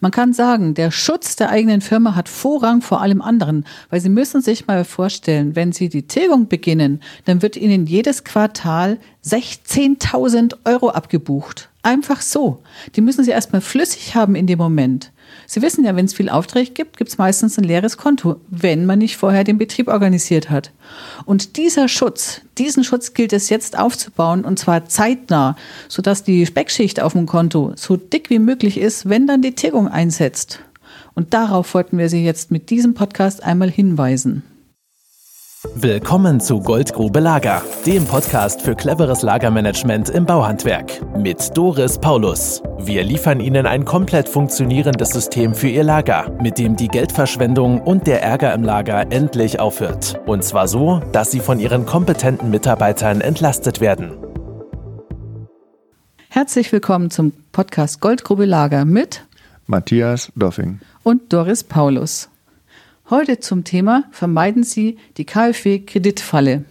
Man kann sagen, der Schutz der eigenen Firma hat Vorrang vor allem anderen, weil Sie müssen sich mal vorstellen, wenn Sie die Tilgung beginnen, dann wird Ihnen jedes Quartal 16.000 Euro abgebucht. Einfach so. Die müssen Sie erstmal flüssig haben in dem Moment. Sie wissen ja, wenn es viel Aufträge gibt, gibt es meistens ein leeres Konto, wenn man nicht vorher den Betrieb organisiert hat. Und dieser Schutz, diesen Schutz gilt es jetzt aufzubauen und zwar zeitnah, sodass die Speckschicht auf dem Konto so dick wie möglich ist, wenn dann die Tilgung einsetzt. Und darauf wollten wir Sie jetzt mit diesem Podcast einmal hinweisen. Willkommen zu Goldgrube Lager, dem Podcast für cleveres Lagermanagement im Bauhandwerk mit Doris Paulus. Wir liefern Ihnen ein komplett funktionierendes System für Ihr Lager, mit dem die Geldverschwendung und der Ärger im Lager endlich aufhört. Und zwar so, dass Sie von Ihren kompetenten Mitarbeitern entlastet werden. Herzlich willkommen zum Podcast Goldgrube Lager mit Matthias Doffing und Doris Paulus. Heute zum Thema Vermeiden Sie die KfW-Kreditfalle.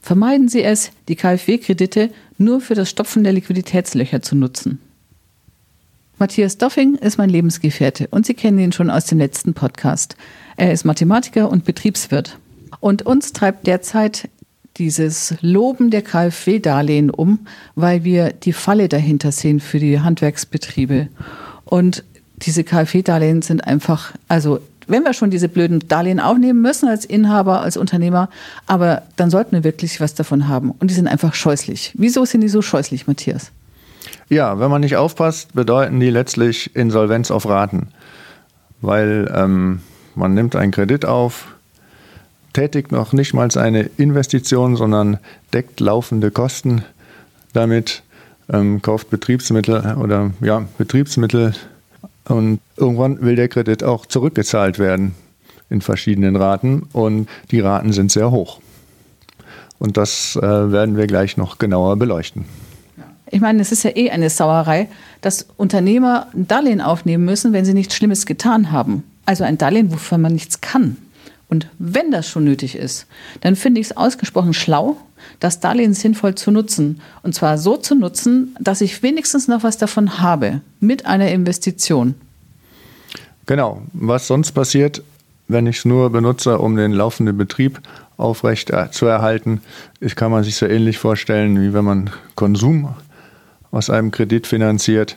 Vermeiden Sie es, die KfW-Kredite nur für das Stopfen der Liquiditätslöcher zu nutzen. Matthias Doffing ist mein Lebensgefährte und Sie kennen ihn schon aus dem letzten Podcast. Er ist Mathematiker und Betriebswirt. Und uns treibt derzeit dieses Loben der KfW-Darlehen um, weil wir die Falle dahinter sehen für die Handwerksbetriebe. Und diese KfW-Darlehen sind einfach, also wenn wir schon diese blöden Darlehen aufnehmen müssen als Inhaber, als Unternehmer, aber dann sollten wir wirklich was davon haben. Und die sind einfach scheußlich. Wieso sind die so scheußlich, Matthias? Ja, wenn man nicht aufpasst, bedeuten die letztlich Insolvenz auf Raten. Weil ähm, man nimmt einen Kredit auf, tätigt noch nicht mal eine Investition, sondern deckt laufende Kosten damit, ähm, kauft Betriebsmittel oder ja, Betriebsmittel und irgendwann will der Kredit auch zurückgezahlt werden in verschiedenen Raten und die Raten sind sehr hoch. Und das äh, werden wir gleich noch genauer beleuchten. Ich meine, es ist ja eh eine Sauerei, dass Unternehmer ein Darlehen aufnehmen müssen, wenn sie nichts Schlimmes getan haben. Also ein Darlehen, wofür man nichts kann. Und wenn das schon nötig ist, dann finde ich es ausgesprochen schlau, das Darlehen sinnvoll zu nutzen. Und zwar so zu nutzen, dass ich wenigstens noch was davon habe mit einer Investition. Genau. Was sonst passiert, wenn ich es nur benutze, um den laufenden Betrieb aufrecht äh, zu erhalten, ist, kann man sich so ähnlich vorstellen, wie wenn man Konsum aus einem Kredit finanziert.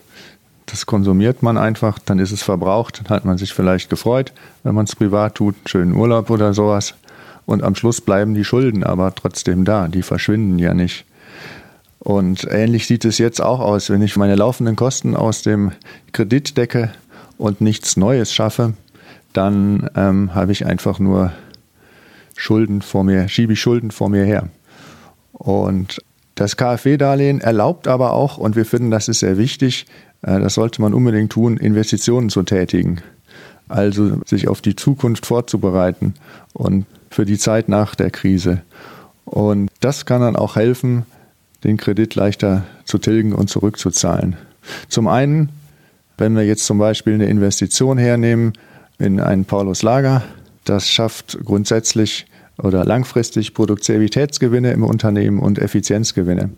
Das konsumiert man einfach, dann ist es verbraucht, dann hat man sich vielleicht gefreut, wenn man es privat tut, schönen Urlaub oder sowas. Und am Schluss bleiben die Schulden aber trotzdem da, die verschwinden ja nicht. Und ähnlich sieht es jetzt auch aus, wenn ich meine laufenden Kosten aus dem Kredit decke und nichts Neues schaffe, dann ähm, habe ich einfach nur Schulden vor mir, schiebe ich Schulden vor mir her. Und das KfW-Darlehen erlaubt aber auch, und wir finden, das ist sehr wichtig, äh, das sollte man unbedingt tun, Investitionen zu tätigen. Also sich auf die Zukunft vorzubereiten und für die Zeit nach der Krise. Und das kann dann auch helfen, den Kredit leichter zu tilgen und zurückzuzahlen. Zum einen, wenn wir jetzt zum Beispiel eine Investition hernehmen in ein Paulus Lager, das schafft grundsätzlich oder langfristig Produktivitätsgewinne im Unternehmen und Effizienzgewinne.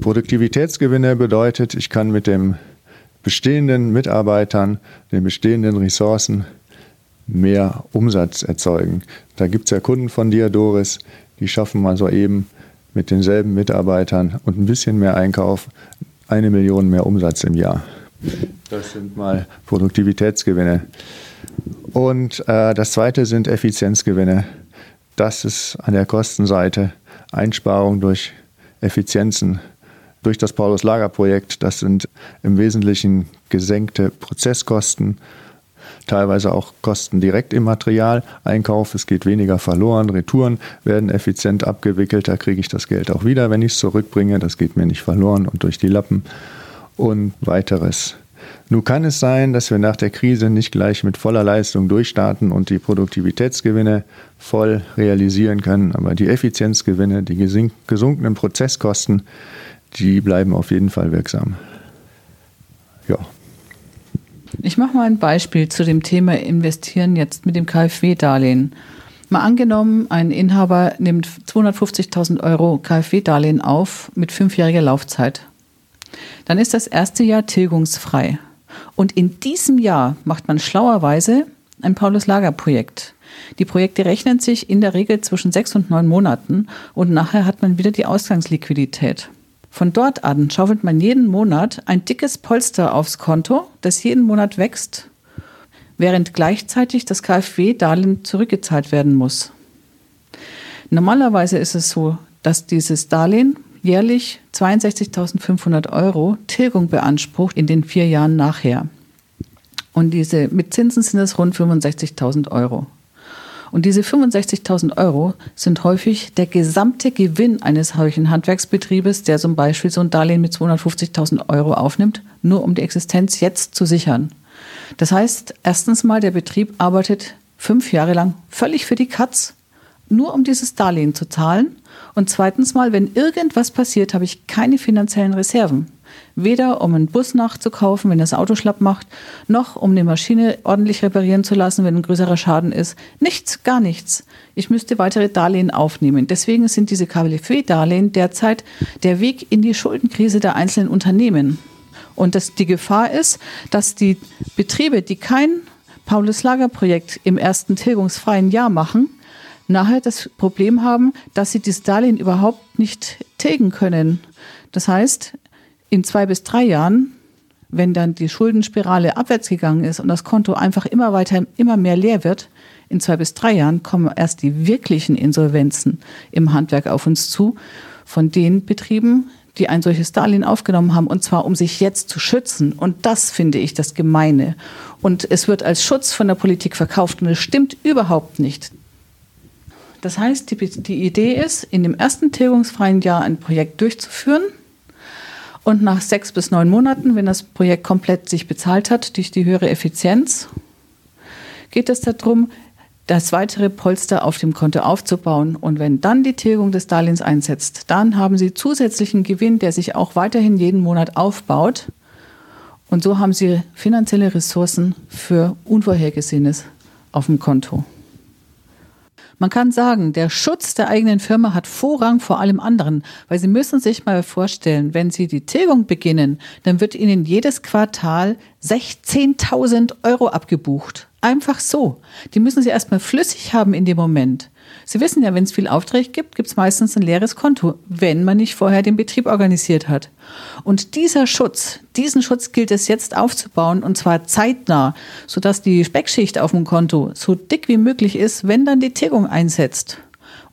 Produktivitätsgewinne bedeutet, ich kann mit den bestehenden Mitarbeitern, den bestehenden Ressourcen mehr Umsatz erzeugen. Da gibt es ja Kunden von dir, Doris, die schaffen mal so eben mit denselben Mitarbeitern und ein bisschen mehr Einkauf eine Million mehr Umsatz im Jahr. Das sind mal Produktivitätsgewinne. Und äh, das zweite sind Effizienzgewinne. Das ist an der Kostenseite Einsparung durch Effizienzen. Durch das Paulus-Lager-Projekt, das sind im Wesentlichen gesenkte Prozesskosten teilweise auch Kosten direkt im Materialeinkauf. Es geht weniger verloren. Retouren werden effizient abgewickelt. Da kriege ich das Geld auch wieder, wenn ich es zurückbringe. Das geht mir nicht verloren und durch die Lappen und weiteres. Nun kann es sein, dass wir nach der Krise nicht gleich mit voller Leistung durchstarten und die Produktivitätsgewinne voll realisieren können, aber die Effizienzgewinne, die gesunkenen Prozesskosten, die bleiben auf jeden Fall wirksam. Ja. Ich mache mal ein Beispiel zu dem Thema Investieren jetzt mit dem KfW-Darlehen. Mal angenommen, ein Inhaber nimmt 250.000 Euro KfW-Darlehen auf mit fünfjähriger Laufzeit. Dann ist das erste Jahr tilgungsfrei. Und in diesem Jahr macht man schlauerweise ein Paulus-Lager-Projekt. Die Projekte rechnen sich in der Regel zwischen sechs und neun Monaten und nachher hat man wieder die Ausgangsliquidität. Von dort an schaufelt man jeden Monat ein dickes Polster aufs Konto, das jeden Monat wächst, während gleichzeitig das KfW-Darlehen zurückgezahlt werden muss. Normalerweise ist es so, dass dieses Darlehen jährlich 62.500 Euro Tilgung beansprucht in den vier Jahren nachher. Und diese, mit Zinsen sind es rund 65.000 Euro. Und diese 65.000 Euro sind häufig der gesamte Gewinn eines solchen Handwerksbetriebes, der zum Beispiel so ein Darlehen mit 250.000 Euro aufnimmt, nur um die Existenz jetzt zu sichern. Das heißt, erstens mal, der Betrieb arbeitet fünf Jahre lang völlig für die Katz, nur um dieses Darlehen zu zahlen. Und zweitens mal, wenn irgendwas passiert, habe ich keine finanziellen Reserven. Weder um einen Bus nachzukaufen, wenn das Auto schlapp macht, noch um eine Maschine ordentlich reparieren zu lassen, wenn ein größerer Schaden ist. Nichts, gar nichts. Ich müsste weitere Darlehen aufnehmen. Deswegen sind diese KfW-Darlehen derzeit der Weg in die Schuldenkrise der einzelnen Unternehmen. Und das, die Gefahr ist, dass die Betriebe, die kein Paulus-Lager-Projekt im ersten tilgungsfreien Jahr machen, nachher das Problem haben, dass sie dieses Darlehen überhaupt nicht tilgen können. Das heißt, in zwei bis drei Jahren, wenn dann die Schuldenspirale abwärts gegangen ist und das Konto einfach immer weiter, immer mehr leer wird, in zwei bis drei Jahren kommen erst die wirklichen Insolvenzen im Handwerk auf uns zu, von den Betrieben, die ein solches Darlehen aufgenommen haben, und zwar um sich jetzt zu schützen. Und das finde ich das Gemeine. Und es wird als Schutz von der Politik verkauft und es stimmt überhaupt nicht. Das heißt, die, die Idee ist, in dem ersten tilgungsfreien Jahr ein Projekt durchzuführen und nach sechs bis neun Monaten, wenn das Projekt komplett sich bezahlt hat durch die höhere Effizienz, geht es darum, das weitere Polster auf dem Konto aufzubauen. Und wenn dann die Tilgung des Darlehens einsetzt, dann haben Sie zusätzlichen Gewinn, der sich auch weiterhin jeden Monat aufbaut. Und so haben Sie finanzielle Ressourcen für Unvorhergesehenes auf dem Konto. Man kann sagen, der Schutz der eigenen Firma hat Vorrang vor allem anderen, weil Sie müssen sich mal vorstellen, wenn Sie die Tilgung beginnen, dann wird Ihnen jedes Quartal 16.000 Euro abgebucht. Einfach so. Die müssen Sie erstmal flüssig haben in dem Moment. Sie wissen ja, wenn es viel Aufträge gibt, gibt es meistens ein leeres Konto, wenn man nicht vorher den Betrieb organisiert hat. Und dieser Schutz, diesen Schutz gilt es jetzt aufzubauen und zwar zeitnah, sodass die Speckschicht auf dem Konto so dick wie möglich ist, wenn dann die Tilgung einsetzt.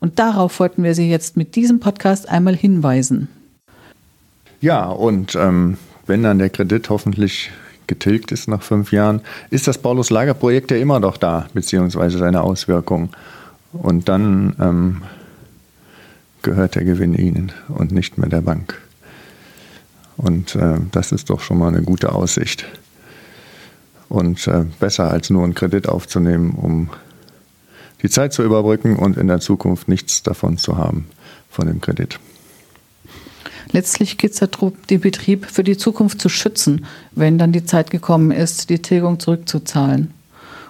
Und darauf wollten wir Sie jetzt mit diesem Podcast einmal hinweisen. Ja, und ähm, wenn dann der Kredit hoffentlich getilgt ist nach fünf Jahren, ist das Paulus-Lager-Projekt ja immer noch da, beziehungsweise seine Auswirkungen. Und dann ähm, gehört der Gewinn Ihnen und nicht mehr der Bank. Und äh, das ist doch schon mal eine gute Aussicht. Und äh, besser als nur einen Kredit aufzunehmen, um die Zeit zu überbrücken und in der Zukunft nichts davon zu haben, von dem Kredit. Letztlich geht es darum, den Betrieb für die Zukunft zu schützen, wenn dann die Zeit gekommen ist, die Tilgung zurückzuzahlen.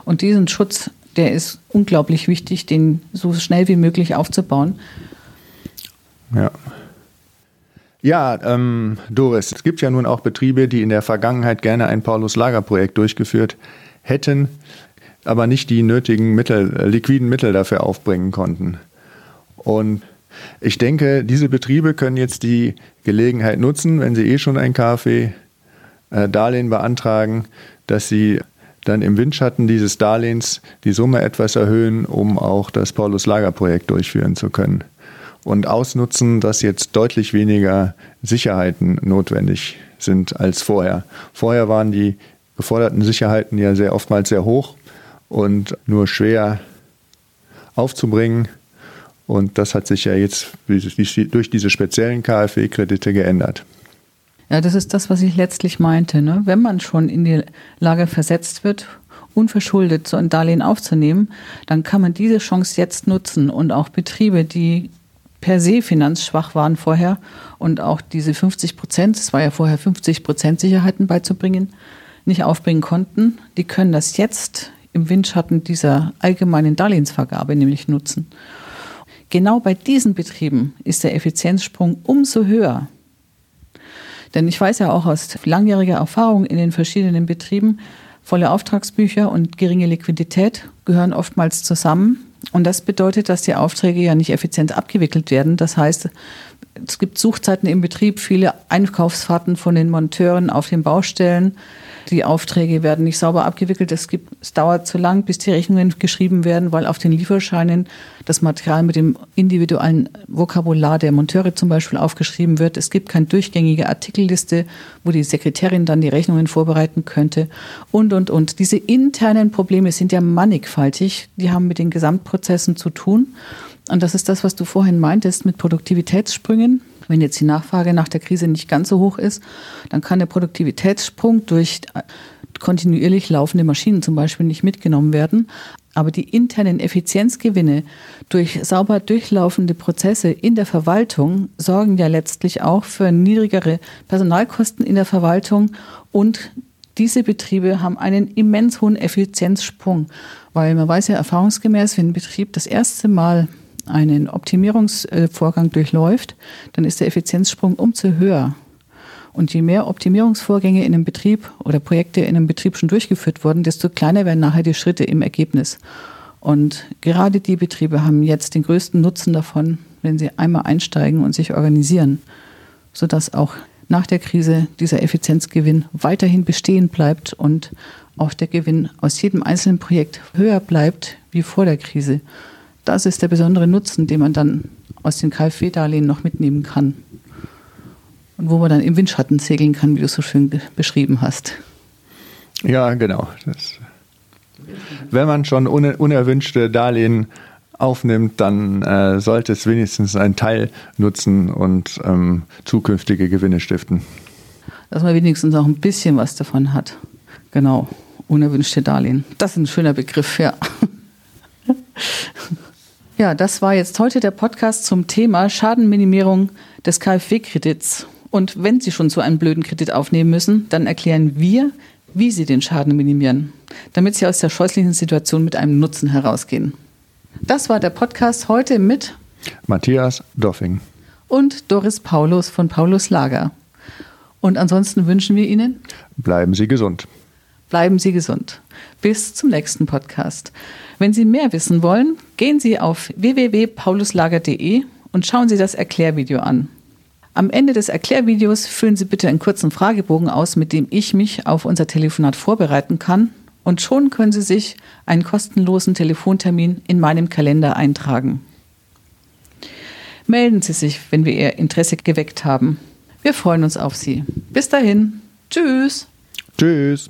Und diesen Schutz, der ist unglaublich wichtig, den so schnell wie möglich aufzubauen. Ja. Ja, ähm, Doris, es gibt ja nun auch Betriebe, die in der Vergangenheit gerne ein Paulus-Lager-Projekt durchgeführt hätten, aber nicht die nötigen Mittel, äh, liquiden Mittel dafür aufbringen konnten. Und ich denke, diese Betriebe können jetzt die Gelegenheit nutzen, wenn sie eh schon ein KfW-Darlehen äh, beantragen, dass sie dann im Windschatten dieses Darlehens die Summe etwas erhöhen, um auch das Paulus-Lager-Projekt durchführen zu können. Und ausnutzen, dass jetzt deutlich weniger Sicherheiten notwendig sind als vorher. Vorher waren die geforderten Sicherheiten ja sehr oftmals sehr hoch und nur schwer aufzubringen. Und das hat sich ja jetzt durch diese speziellen KfW-Kredite geändert. Ja, das ist das, was ich letztlich meinte. Ne? Wenn man schon in die Lage versetzt wird, unverschuldet so ein Darlehen aufzunehmen, dann kann man diese Chance jetzt nutzen und auch Betriebe, die per se finanzschwach waren vorher und auch diese 50 Prozent, es war ja vorher 50 Prozent Sicherheiten beizubringen, nicht aufbringen konnten, die können das jetzt im Windschatten dieser allgemeinen Darlehensvergabe nämlich nutzen. Genau bei diesen Betrieben ist der Effizienzsprung umso höher. Denn ich weiß ja auch aus langjähriger Erfahrung in den verschiedenen Betrieben, volle Auftragsbücher und geringe Liquidität gehören oftmals zusammen. Und das bedeutet, dass die Aufträge ja nicht effizient abgewickelt werden. Das heißt, es gibt Suchzeiten im Betrieb, viele Einkaufsfahrten von den Monteuren auf den Baustellen. Die Aufträge werden nicht sauber abgewickelt. Es, gibt, es dauert zu lang, bis die Rechnungen geschrieben werden, weil auf den Lieferscheinen das Material mit dem individuellen Vokabular der Monteure zum Beispiel aufgeschrieben wird. Es gibt keine durchgängige Artikelliste, wo die Sekretärin dann die Rechnungen vorbereiten könnte. Und, und, und. Diese internen Probleme sind ja mannigfaltig. Die haben mit den Gesamtprozessen zu tun. Und das ist das, was du vorhin meintest mit Produktivitätssprüngen. Wenn jetzt die Nachfrage nach der Krise nicht ganz so hoch ist, dann kann der Produktivitätssprung durch kontinuierlich laufende Maschinen zum Beispiel nicht mitgenommen werden. Aber die internen Effizienzgewinne durch sauber durchlaufende Prozesse in der Verwaltung sorgen ja letztlich auch für niedrigere Personalkosten in der Verwaltung und diese Betriebe haben einen immens hohen Effizienzsprung, weil man weiß ja erfahrungsgemäß, wenn ein Betrieb das erste Mal einen Optimierungsvorgang durchläuft, dann ist der Effizienzsprung umso höher. Und je mehr Optimierungsvorgänge in einem Betrieb oder Projekte in einem Betrieb schon durchgeführt wurden, desto kleiner werden nachher die Schritte im Ergebnis. Und gerade die Betriebe haben jetzt den größten Nutzen davon, wenn sie einmal einsteigen und sich organisieren, sodass auch nach der Krise dieser Effizienzgewinn weiterhin bestehen bleibt und auch der Gewinn aus jedem einzelnen Projekt höher bleibt wie vor der Krise das ist der besondere Nutzen, den man dann aus den KfW-Darlehen noch mitnehmen kann. Und wo man dann im Windschatten segeln kann, wie du so schön beschrieben hast. Ja, genau. Das, wenn man schon unerwünschte Darlehen aufnimmt, dann äh, sollte es wenigstens einen Teil nutzen und ähm, zukünftige Gewinne stiften. Dass man wenigstens auch ein bisschen was davon hat. Genau, unerwünschte Darlehen. Das ist ein schöner Begriff, ja. Ja, das war jetzt heute der Podcast zum Thema Schadenminimierung des KfW-Kredits. Und wenn Sie schon so einen blöden Kredit aufnehmen müssen, dann erklären wir, wie Sie den Schaden minimieren, damit Sie aus der scheußlichen Situation mit einem Nutzen herausgehen. Das war der Podcast heute mit Matthias Doffing und Doris Paulus von Paulus Lager. Und ansonsten wünschen wir Ihnen, bleiben Sie gesund. Bleiben Sie gesund. Bis zum nächsten Podcast. Wenn Sie mehr wissen wollen, gehen Sie auf www.pauluslager.de und schauen Sie das Erklärvideo an. Am Ende des Erklärvideos füllen Sie bitte einen kurzen Fragebogen aus, mit dem ich mich auf unser Telefonat vorbereiten kann. Und schon können Sie sich einen kostenlosen Telefontermin in meinem Kalender eintragen. Melden Sie sich, wenn wir Ihr Interesse geweckt haben. Wir freuen uns auf Sie. Bis dahin. Tschüss. Tschüss.